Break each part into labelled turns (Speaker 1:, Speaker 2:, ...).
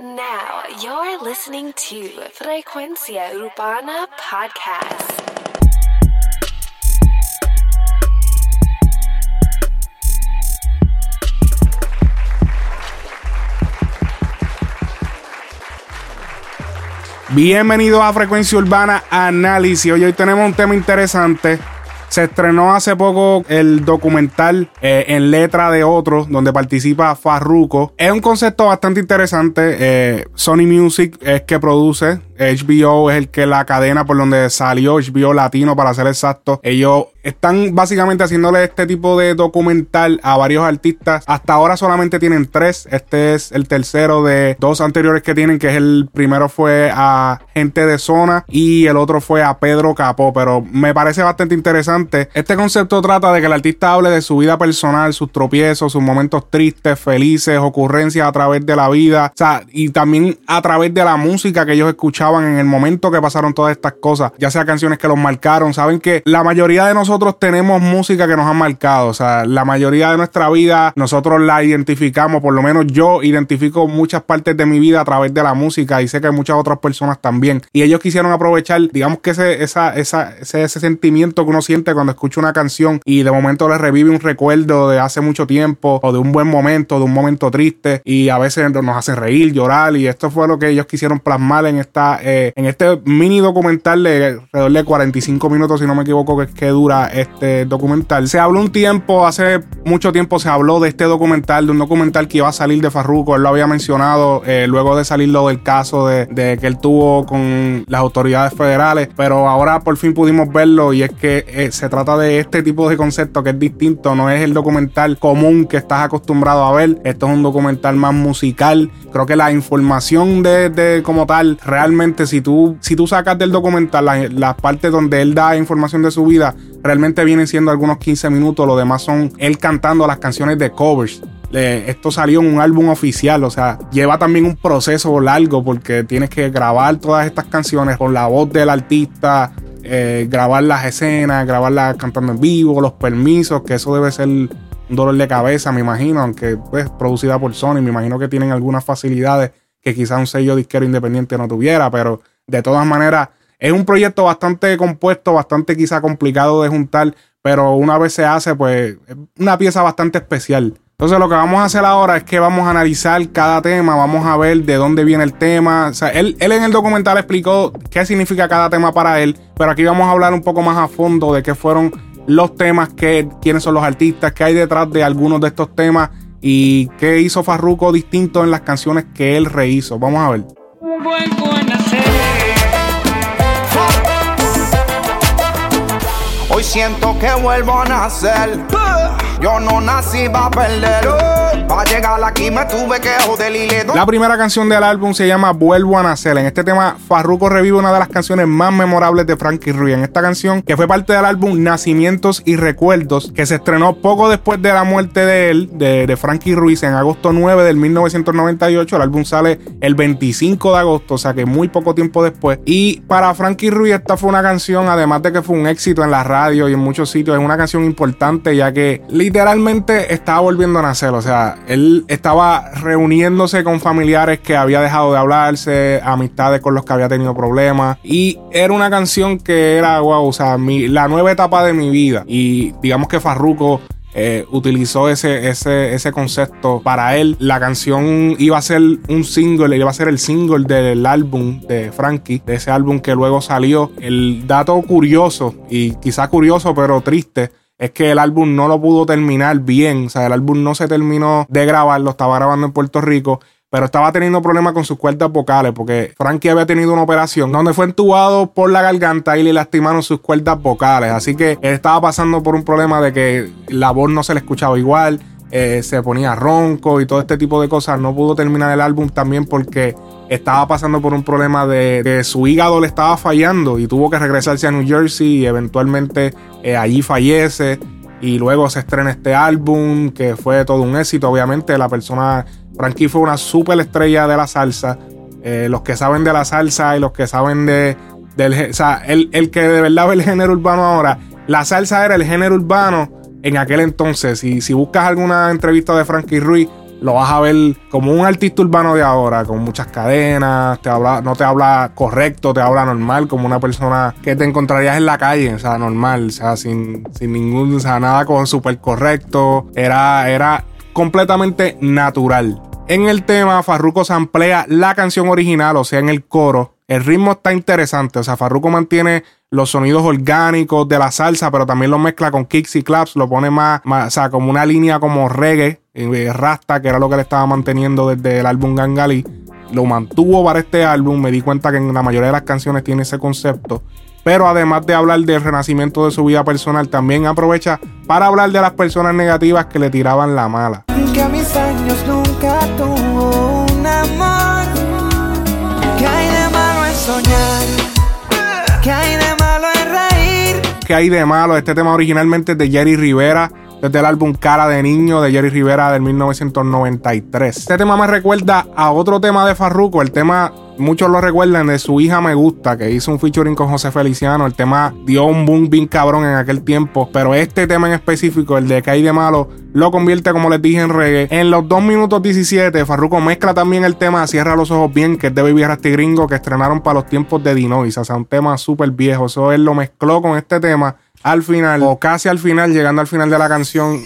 Speaker 1: Now you're listening to Frecuencia Urbana Podcast.
Speaker 2: Bienvenidos a Frecuencia Urbana Análisis. Hoy, hoy tenemos un tema interesante. Se estrenó hace poco el documental eh, en letra de otros, donde participa Farruko. Es un concepto bastante interesante. Eh, Sony Music es que produce. HBO es el que la cadena por donde salió, HBO Latino para ser exacto. Ellos están básicamente haciéndole este tipo de documental a varios artistas. Hasta ahora solamente tienen tres. Este es el tercero de dos anteriores que tienen, que es el primero fue a gente de zona y el otro fue a Pedro Capó. Pero me parece bastante interesante. Este concepto trata de que el artista hable de su vida personal, sus tropiezos, sus momentos tristes, felices, ocurrencias a través de la vida. O sea, y también a través de la música que ellos en el momento que pasaron todas estas cosas, ya sea canciones que los marcaron. Saben que la mayoría de nosotros tenemos música que nos ha marcado, o sea, la mayoría de nuestra vida nosotros la identificamos, por lo menos yo identifico muchas partes de mi vida a través de la música y sé que muchas otras personas también. Y ellos quisieron aprovechar, digamos que ese, esa, esa, ese, ese sentimiento que uno siente cuando escucha una canción y de momento le revive un recuerdo de hace mucho tiempo o de un buen momento, de un momento triste y a veces nos hacen reír, llorar y esto fue lo que ellos quisieron plasmar en esta eh, en este mini documental de alrededor de 45 minutos, si no me equivoco, que, que dura este documental. Se habló un tiempo, hace mucho tiempo se habló de este documental, de un documental que iba a salir de Farruko, él lo había mencionado eh, luego de salir lo del caso de, que él tuvo con las autoridades federales, pero ahora por fin pudimos verlo y es que eh, se trata de este tipo de concepto que es distinto, no es el documental común que estás acostumbrado a ver, esto es un documental más musical, creo que la información de como tal realmente si tú, si tú sacas del documental las la partes donde él da información de su vida, realmente vienen siendo algunos 15 minutos. Lo demás son él cantando las canciones de covers. esto salió en un álbum oficial, o sea, lleva también un proceso largo porque tienes que grabar todas estas canciones con la voz del artista, eh, grabar las escenas, grabarlas cantando en vivo, los permisos, que eso debe ser un dolor de cabeza, me imagino, aunque pues producida por Sony, me imagino que tienen algunas facilidades que quizá un sello disquero independiente no tuviera, pero de todas maneras es un proyecto bastante compuesto, bastante quizá complicado de juntar, pero una vez se hace, pues es una pieza bastante especial. Entonces lo que vamos a hacer ahora es que vamos a analizar cada tema, vamos a ver de dónde viene el tema. O sea, él, él en el documental explicó qué significa cada tema para él, pero aquí vamos a hablar un poco más a fondo de qué fueron los temas, qué, quiénes son los artistas, qué hay detrás de algunos de estos temas y qué hizo Farruko distinto en las canciones que él rehizo. Vamos a ver.
Speaker 3: Hoy siento que vuelvo a nacer. Yo no nací para perder. Para llegar aquí me tuve que joder y le
Speaker 2: La primera canción del álbum se llama Vuelvo a nacer. En este tema, Farruko revive una de las canciones más memorables de Frankie Ruiz. En esta canción, que fue parte del álbum Nacimientos y Recuerdos, que se estrenó poco después de la muerte de él, de, de Frankie Ruiz, en agosto 9 del 1998. El álbum sale el 25 de agosto, o sea que muy poco tiempo después. Y para Frankie Ruiz, esta fue una canción, además de que fue un éxito en la radio y en muchos sitios, es una canción importante, ya que literalmente estaba volviendo a nacer. O sea, él estaba reuniéndose con familiares que había dejado de hablarse, amistades con los que había tenido problemas. Y era una canción que era, wow, o sea, la nueva etapa de mi vida. Y digamos que Farruko eh, utilizó ese, ese, ese concepto para él. La canción iba a ser un single, iba a ser el single del álbum de Frankie, de ese álbum que luego salió. El dato curioso, y quizá curioso pero triste, es que el álbum no lo pudo terminar bien. O sea, el álbum no se terminó de grabar, lo estaba grabando en Puerto Rico. Pero estaba teniendo problemas con sus cuerdas vocales porque Frankie había tenido una operación donde fue entubado por la garganta y le lastimaron sus cuerdas vocales. Así que él estaba pasando por un problema de que la voz no se le escuchaba igual, eh, se ponía ronco y todo este tipo de cosas. No pudo terminar el álbum también porque estaba pasando por un problema de que su hígado le estaba fallando y tuvo que regresarse a New Jersey y eventualmente eh, allí fallece y luego se estrena este álbum que fue todo un éxito. Obviamente la persona Frankie fue una super estrella de la salsa. Eh, los que saben de la salsa y los que saben de del el, el que de verdad ve el género urbano ahora la salsa era el género urbano en aquel entonces. Y si buscas alguna entrevista de Frankie Ruiz lo vas a ver como un artista urbano de ahora, con muchas cadenas, te habla, no te habla correcto, te habla normal, como una persona que te encontrarías en la calle, o sea, normal, o sea, sin, sin ningún, o sea, nada con súper correcto, era, era completamente natural. En el tema, Farruko samplea la canción original, o sea, en el coro. El ritmo está interesante, o sea, Farruko mantiene los sonidos orgánicos de la salsa, pero también lo mezcla con kicks y claps, lo pone más, o sea, como una línea como reggae, eh, rasta, que era lo que le estaba manteniendo desde el álbum Gangali. Lo mantuvo para este álbum, me di cuenta que en la mayoría de las canciones tiene ese concepto. Pero además de hablar del renacimiento de su vida personal, también aprovecha para hablar de las personas negativas que le tiraban la mala. ¿Qué hay de malo? Este tema originalmente es de Jerry Rivera, desde el álbum Cara de Niño de Jerry Rivera del 1993. Este tema me recuerda a otro tema de Farruko, el tema muchos lo recuerdan de su hija Me Gusta, que hizo un featuring con José Feliciano. El tema dio un boom bien cabrón en aquel tiempo, pero este tema en específico, el de hay de malo, lo convierte, como les dije, en reggae. En los 2 minutos 17, Farruko mezcla también el tema Cierra los ojos bien, que es de Baby Rasty Gringo, que estrenaron para los tiempos de Dinois. O sea, un tema súper viejo. Eso él lo mezcló con este tema al final, o casi al final, llegando al final de la canción.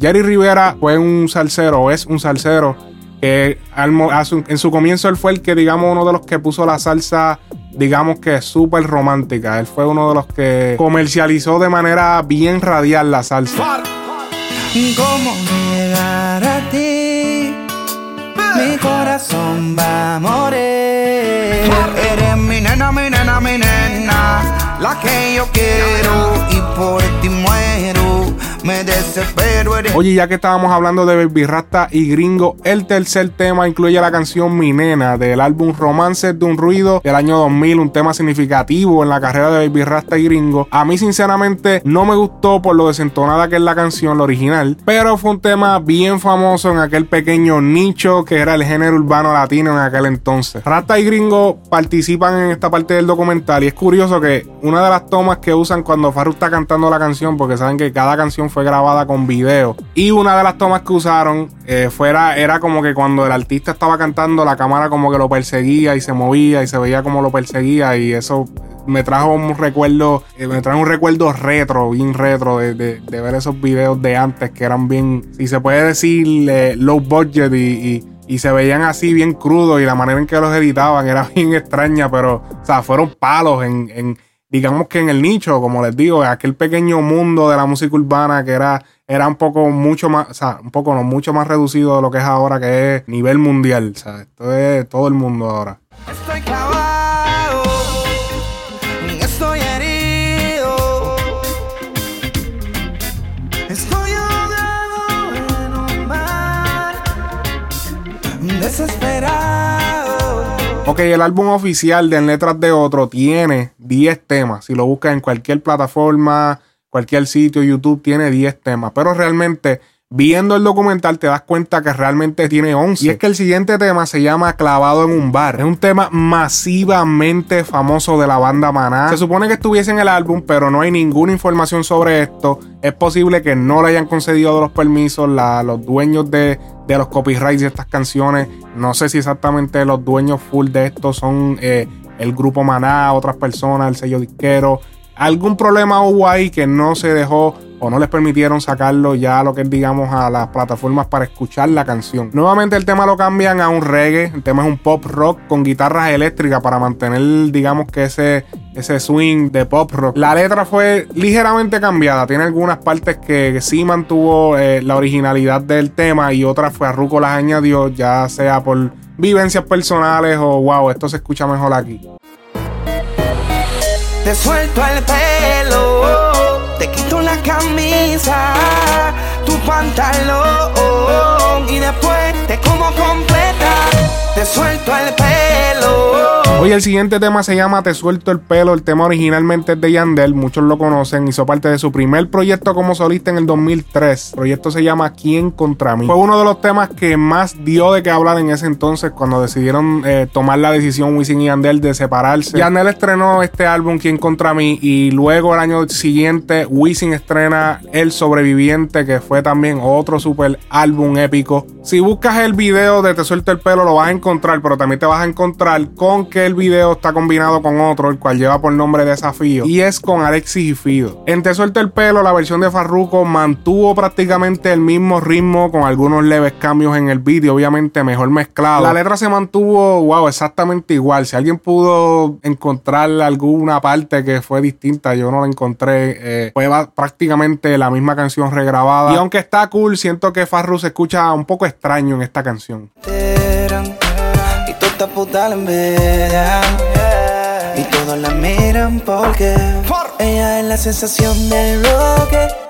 Speaker 2: Jerry Rivera fue un salsero, o es un salsero, que en su comienzo él fue el que, digamos, uno de los que puso la salsa, digamos que súper romántica. Él fue uno de los que comercializó de manera bien radial la salsa.
Speaker 3: ¿Cómo llegar a ti? Mi corazón va a morir. Eres mi nena, mi nena, mi nena. La que yo quiero y por ti muero.
Speaker 2: Oye, ya que estábamos hablando de Baby Rasta y Gringo, el tercer tema incluye la canción Mi Nena del álbum Romances de un Ruido del año 2000, un tema significativo en la carrera de Baby Rasta y Gringo. A mí, sinceramente, no me gustó por lo desentonada que es la canción, la original, pero fue un tema bien famoso en aquel pequeño nicho que era el género urbano latino en aquel entonces. Rasta y Gringo participan en esta parte del documental y es curioso que una de las tomas que usan cuando Farru está cantando la canción, porque saben que cada canción fue grabada con video, y una de las tomas que usaron eh, fuera, era como que cuando el artista estaba cantando, la cámara como que lo perseguía y se movía y se veía como lo perseguía y eso me trajo un recuerdo, eh, me trajo un recuerdo retro, bien retro de, de- de ver esos videos de antes que eran bien, si se puede decir, eh, low budget y, y- y se veían así bien crudos y la manera en que los editaban era bien extraña, pero, o sea, fueron palos en, en digamos que en el nicho, como les digo, aquel pequeño mundo de la música urbana que era, era un poco mucho más, o sea, un poco no, mucho más reducido de lo que es ahora, que es nivel mundial, o esto es todo el mundo ahora.
Speaker 3: Estoy clavado, estoy herido, estoy ahogado en un mar desesperado.
Speaker 2: Ok, el álbum oficial de En Letras de Otro tiene 10 temas. Si lo buscas en cualquier plataforma, cualquier sitio, YouTube, tiene 10 temas. Pero realmente, viendo el documental, te das cuenta que realmente tiene 11. Y es que el siguiente tema se llama Clavado en un bar. Es un tema masivamente famoso de la banda Maná. Se supone que estuviese en el álbum, pero no hay ninguna información sobre esto. Es posible que no le hayan concedido los permisos la- los dueños de, de los copyrights de estas canciones. No sé si exactamente los dueños full de esto son eh, el grupo Maná, otras personas, el sello disquero. Algún problema hubo ahí que no se dejó o no les permitieron sacarlo ya lo que es, digamos, a las plataformas para escuchar la canción. Nuevamente el tema lo cambian a un reggae, el tema es un pop rock con guitarras eléctricas para mantener, digamos, que ese, ese swing de pop rock. La letra fue ligeramente cambiada, tiene algunas partes que sí mantuvo eh, la originalidad del tema y otras fue a Ruco las añadió, ya sea por vivencias personales o wow, esto se escucha mejor aquí.
Speaker 3: Te suelto el pelo, te quito camisa, tu pantalón y después te como completa. Te suelto el pelo,
Speaker 2: Oye, el siguiente tema se llama Te suelto el pelo. El tema originalmente es de Yandel, muchos lo conocen. Hizo parte de su primer proyecto como solista en el 2003. El proyecto se llama ¿Quién contra mí? Fue uno de los temas que más dio de qué hablar en ese entonces cuando decidieron eh, tomar la decisión Wisin y Yandel de separarse. Yandel estrenó este álbum ¿Quién contra mí? Y luego el año siguiente Wisin estrena El Sobreviviente, que fue también otro super álbum épico. Si buscas el video de Te suelto el pelo lo vas a encontrar, pero también te vas a encontrar con que el video está combinado con otro, el cual lleva por nombre Desafío, y es con Alexis y Fido. En Te suelto el pelo, la versión de Farruko mantuvo prácticamente el mismo ritmo con algunos leves cambios en el vídeo, obviamente mejor mezclado. La letra se mantuvo, wow, exactamente igual. Si alguien pudo encontrar alguna parte que fue distinta, yo no la encontré. Eh, fue prácticamente la misma canción regrabada. Y aunque está cool, siento que Farru se escucha un poco extraño en esta canción.
Speaker 3: Putas la envidian. Y todos la miran porque ella es la sensación del bloque.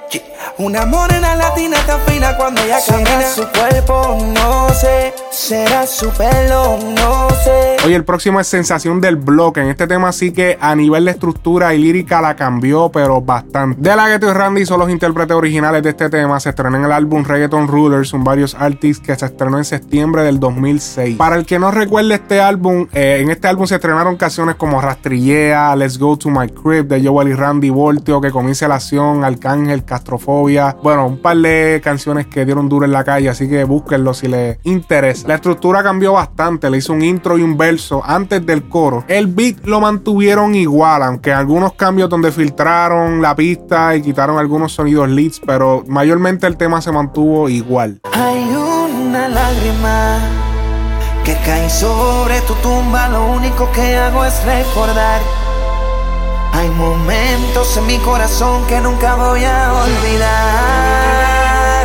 Speaker 3: Una morena latina tan fina cuando ella camina su cuerpo, no sé. Será su pelo, no sé.
Speaker 2: Oye, el próximo es Sensación del Bloque. En este tema sí que a nivel de estructura y lírica la cambió, pero bastante. De la Ghetto y Randy son los intérpretes originales de este tema. Se estrenó en el álbum Reggaeton Rulers, son varios artists que se estrenó en septiembre del 2006. Para el que no recuerde este álbum, eh, en este álbum se estrenaron canciones como Rastrillea, Let's Go to My Crib de Joel y Randy Voltio, Que comience la acción, Arcángel, Castrofobia. Bueno, un par de canciones que dieron duro en la calle, así que búsquenlo si les interesa. La estructura cambió bastante, le hizo un intro y un verso antes del coro. El beat lo mantuvieron igual, aunque algunos cambios donde filtraron la pista y quitaron algunos sonidos leads, pero mayormente el tema se mantuvo igual.
Speaker 3: Hay una lágrima que cae sobre tu tumba. Lo único que hago es recordar. Hay momentos en mi corazón que nunca voy a olvidar.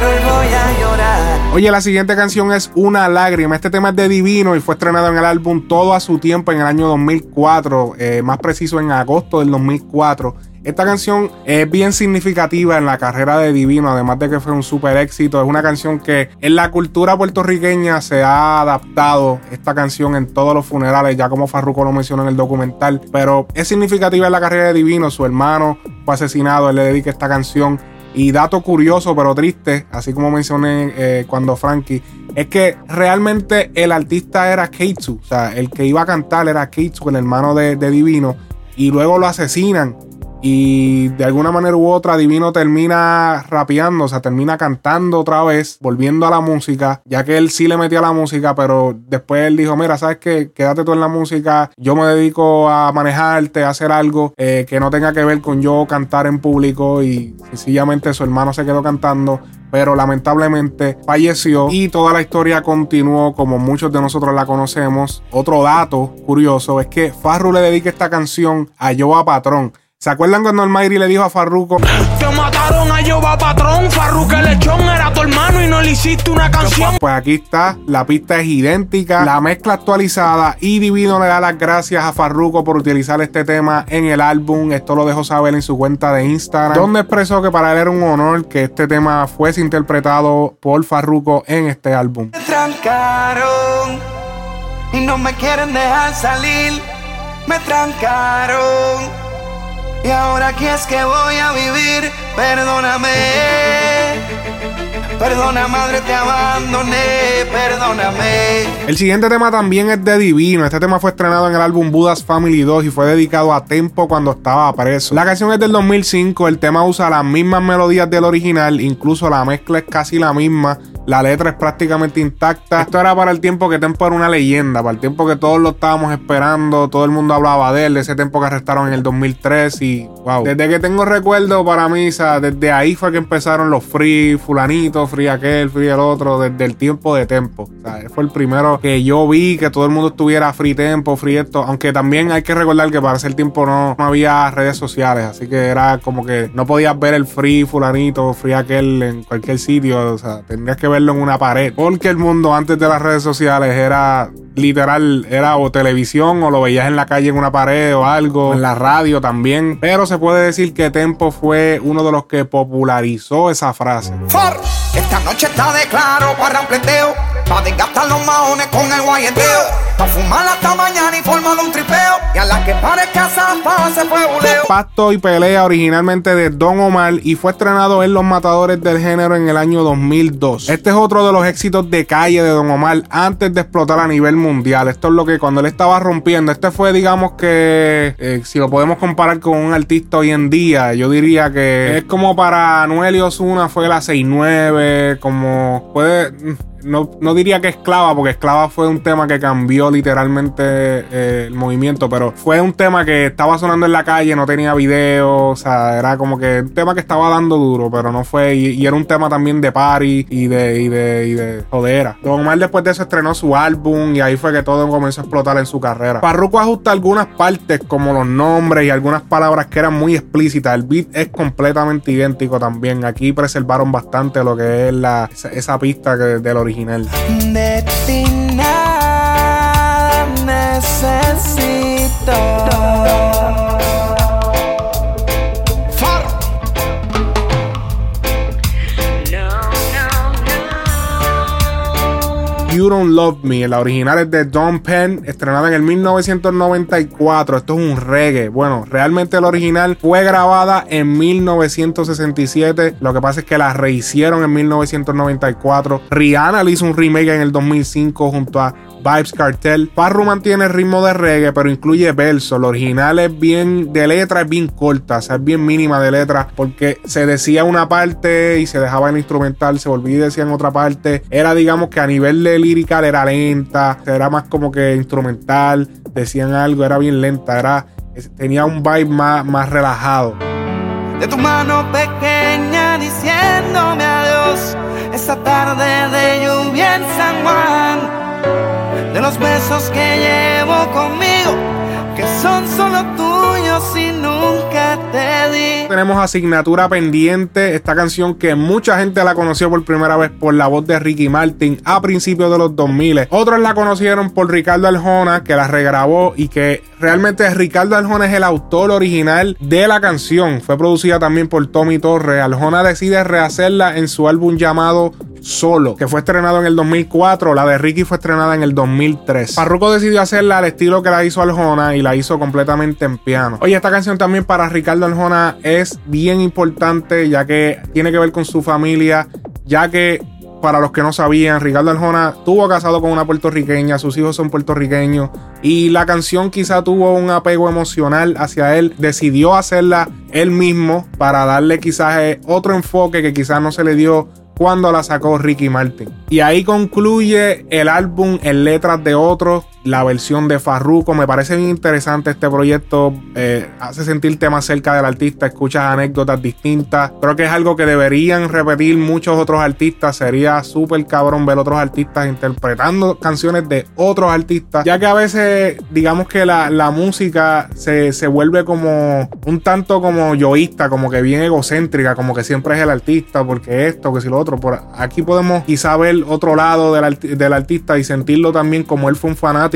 Speaker 3: Hoy voy a llorar.
Speaker 2: Oye, la siguiente canción es Una lágrima. Este tema es de Divino y fue estrenado en el álbum Todo a su tiempo en el año 2004, eh, más preciso en agosto del 2004. Esta canción es bien significativa en la carrera de Divino, además de que fue un super éxito. Es una canción que en la cultura puertorriqueña se ha adaptado esta canción en todos los funerales, ya como Farruko lo mencionó en el documental. Pero es significativa en la carrera de Divino. Su hermano fue asesinado, él le dedica esta canción. Y dato curioso pero triste, así como mencioné eh, cuando Frankie, es que realmente el artista era Keitsu, o sea, el que iba a cantar era Keitsu, el hermano de, de Divino, y luego lo asesinan y de alguna manera u otra, Divino termina rapeando, o sea, termina cantando otra vez, volviendo a la música, ya que él sí le metía la música, pero después él dijo, mira, ¿sabes qué? Quédate tú en la música, yo me dedico a manejarte, a hacer algo eh, que no tenga que ver con yo cantar en público y sencillamente su hermano se quedó cantando pero lamentablemente falleció y toda la historia continuó como muchos de nosotros la conocemos. Otro dato curioso es que Farru le dedica esta canción a Joa Patrón. ¿Se acuerdan cuando el Mayri le dijo a Farruko?
Speaker 4: Te mataron a Yoba Patrón, Farruko el lechón era tu hermano y no le hiciste una canción.
Speaker 2: Pues aquí está, la pista es idéntica, la mezcla actualizada y Divino le da las gracias a Farruko por utilizar este tema en el álbum. Esto lo dejó saber en su cuenta de Instagram, donde expresó que para él era un honor que este tema fuese interpretado por Farruko en este álbum.
Speaker 3: Me trancaron y no me quieren dejar salir. Me trancaron. Y ahora aquí es que voy a vivir. Perdóname. Perdona, madre, te abandoné. Perdóname.
Speaker 2: El siguiente tema también es de Divino. Este tema fue estrenado en el álbum Budas Family 2 y fue dedicado a Tempo cuando estaba preso. La canción es del 2005. El tema usa las mismas melodías del original, incluso la mezcla es casi la misma. La letra es prácticamente intacta. Esto era para el tiempo que Tempo era una leyenda, para el tiempo que todos lo estábamos esperando, todo el mundo hablaba de él, de ese tiempo que arrestaron en el 2003 y wow. Desde que tengo recuerdo para mí, o sea, desde ahí fue que empezaron los free, fulanito, free aquel, free el otro, desde el tiempo de Tempo. O sea, fue el primero que yo vi que todo el mundo estuviera free Tempo, free esto, aunque también hay que recordar que para ese tiempo no, había redes sociales, así que era como que no podías ver el free fulanito, free aquel en cualquier sitio, o sea, tendrías que verlo en una pared. Porque el mundo antes de las redes sociales era literal, era o televisión o lo veías en la calle en una pared o algo, en la radio también. Pero se puede decir que Tempo fue uno de los que popularizó esa frase.
Speaker 3: For, esta noche está de claro para un pleteo. Pa' desgastar los maones con el guayeteo. Pa' fumar hasta mañana y formar un tripeo. Y a la que parezca zafa se fue buleo.
Speaker 2: Pacto y pelea originalmente de Don Omar y fue estrenado en Los Matadores del Género en el año 2002. Este es otro de los éxitos de calle de Don Omar antes de explotar a nivel mundial. Esto es lo que cuando él estaba rompiendo, este fue digamos que eh, si lo podemos comparar con un artista hoy en día, yo diría que es como para Anuel y Osuna fue la 6-9, como puede no, no, diría que esclava, porque esclava fue un tema que cambió literalmente eh, el movimiento, pero fue un tema que estaba sonando en la calle, no tenía video, o sea, era como que un tema que estaba dando duro, pero no fue, y, era un tema también de party y de, y de, y de jodera. Don Omar después de eso estrenó su álbum y ahí fue que todo comenzó a explotar en su carrera. Parruco ajusta algunas partes como los nombres y algunas palabras que eran muy explícitas. El beat es completamente idéntico también. Aquí preservaron bastante lo que es la, esa, pista del original.
Speaker 3: De ti
Speaker 2: Don't Love Me. La original es de Don Penn, estrenada en el 1994. Esto es un reggae. Bueno, realmente la original fue grabada en 1967. Lo que pasa es que la rehicieron en 1994. Rihanna le hizo un remake en el 2005 junto a Vibes Cartel. Farru mantiene el ritmo de reggae, pero incluye verso. Lo original es bien de letra, es bien corta, o sea, es bien mínima de letra, porque se decía una parte y se dejaba en instrumental, se volvía y decía en otra parte. Era, digamos, que a nivel de lírica era lenta, era más como que instrumental, decían algo, era bien lenta, era, tenía un vibe más, más relajado.
Speaker 3: De tu mano pequeña diciéndome adiós, esa tarde de lluvia en San Juan los besos que llevo conmigo, que son solo tuyos y nunca te di.
Speaker 2: Tenemos asignatura pendiente, esta canción que mucha gente la conoció por primera vez por la voz de Ricky Martin a principios de los 2000. Otros la conocieron por Ricardo Aljona, que la regrabó y que realmente Ricardo Aljona es el autor original de la canción. Fue producida también por Tommy Torres. Aljona decide rehacerla en su álbum llamado Solo, que fue estrenado en el 2004. La de Ricky fue estrenada en el 2003. Parruco decidió hacerla al estilo que la hizo Aljona y la hizo completamente en piano. Oye, esta canción también para Ricardo Aljona es bien importante ya que tiene que ver con su familia, ya que para los que no sabían, Ricardo Aljona tuvo casado con una puertorriqueña, sus hijos son puertorriqueños y la canción quizá tuvo un apego emocional hacia él, decidió hacerla él mismo para darle quizás eh, otro enfoque que quizás no se le dio cuando la sacó Ricky Martin. Y ahí concluye el álbum en letras de otros la versión de Farruko. Me parece bien interesante este proyecto. Eh, hace sentirte más cerca del artista, escuchas anécdotas distintas. Creo que es algo que deberían repetir muchos otros artistas. Sería súper cabrón ver otros artistas interpretando canciones de otros artistas. Ya que a veces, digamos que la, música se, se, vuelve como un tanto como yoísta, como que bien egocéntrica, como que siempre es el artista, porque esto, que si lo otro. Por aquí podemos quizá ver otro lado del, del artista y sentirlo también como él fue un fanático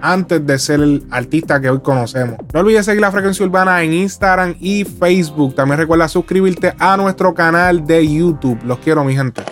Speaker 2: antes de ser el artista que hoy conocemos. No olvides seguir la frecuencia urbana en Instagram y Facebook. También recuerda suscribirte a nuestro canal de YouTube. Los quiero, mi gente.